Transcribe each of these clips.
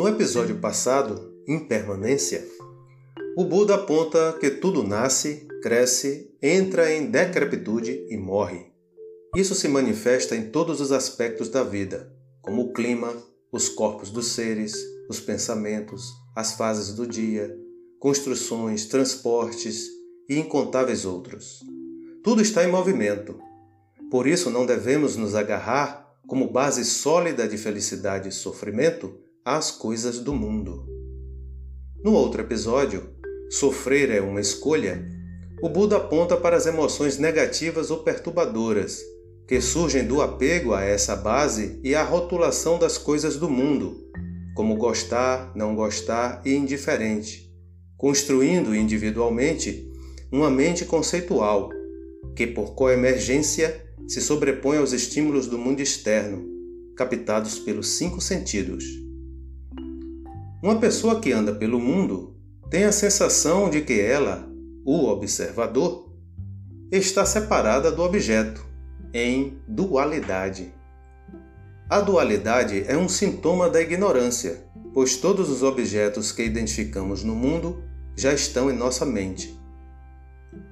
No episódio passado, Impermanência, o Buda aponta que tudo nasce, cresce, entra em decrepitude e morre. Isso se manifesta em todos os aspectos da vida, como o clima, os corpos dos seres, os pensamentos, as fases do dia, construções, transportes e incontáveis outros. Tudo está em movimento. Por isso não devemos nos agarrar como base sólida de felicidade e sofrimento às coisas do mundo. No outro episódio, Sofrer é uma escolha, o Buda aponta para as emoções negativas ou perturbadoras que surgem do apego a essa base e a rotulação das coisas do mundo, como gostar, não gostar e indiferente, construindo individualmente uma mente conceitual que, por coemergência, se sobrepõe aos estímulos do mundo externo, captados pelos cinco sentidos. Uma pessoa que anda pelo mundo tem a sensação de que ela, o observador, está separada do objeto, em dualidade. A dualidade é um sintoma da ignorância, pois todos os objetos que identificamos no mundo já estão em nossa mente.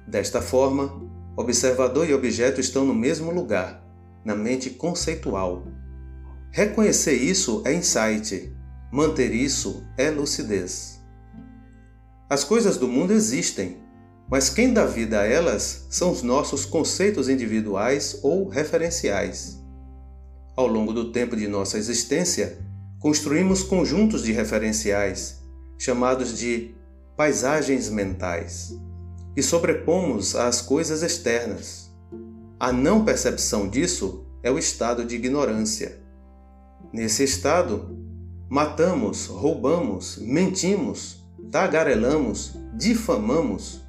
Desta forma, observador e objeto estão no mesmo lugar, na mente conceitual. Reconhecer isso é insight, Manter isso é lucidez. As coisas do mundo existem, mas quem dá vida a elas são os nossos conceitos individuais ou referenciais. Ao longo do tempo de nossa existência, construímos conjuntos de referenciais, chamados de paisagens mentais, e sobrepomos às coisas externas. A não percepção disso é o estado de ignorância. Nesse estado, matamos, roubamos, mentimos, tagarelamos, difamamos,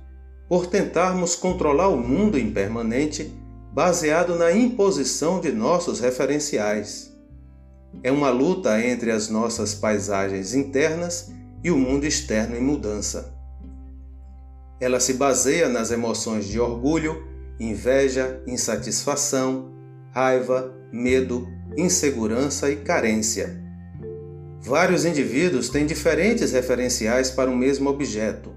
por tentarmos controlar o mundo impermanente baseado na imposição de nossos referenciais. É uma luta entre as nossas paisagens internas e o mundo externo em mudança. Ela se baseia nas emoções de orgulho, inveja, insatisfação, raiva, medo, insegurança e carência Vários indivíduos têm diferentes referenciais para o mesmo objeto.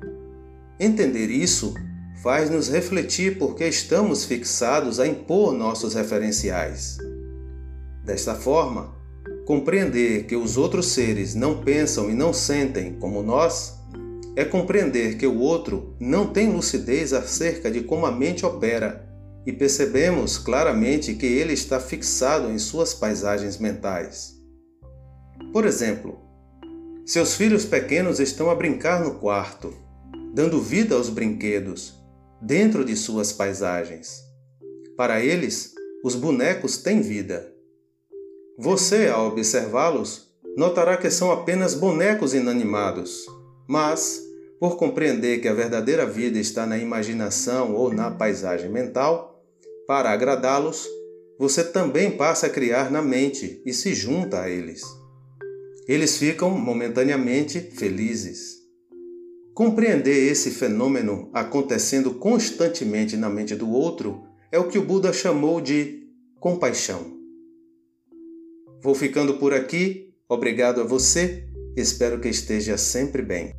Entender isso faz-nos refletir porque estamos fixados a impor nossos referenciais. Desta forma, compreender que os outros seres não pensam e não sentem como nós é compreender que o outro não tem lucidez acerca de como a mente opera e percebemos claramente que ele está fixado em suas paisagens mentais. Por exemplo, seus filhos pequenos estão a brincar no quarto, dando vida aos brinquedos, dentro de suas paisagens. Para eles, os bonecos têm vida. Você, ao observá-los, notará que são apenas bonecos inanimados, mas, por compreender que a verdadeira vida está na imaginação ou na paisagem mental, para agradá-los, você também passa a criar na mente e se junta a eles eles ficam momentaneamente felizes. Compreender esse fenômeno acontecendo constantemente na mente do outro é o que o Buda chamou de compaixão. Vou ficando por aqui. Obrigado a você. Espero que esteja sempre bem.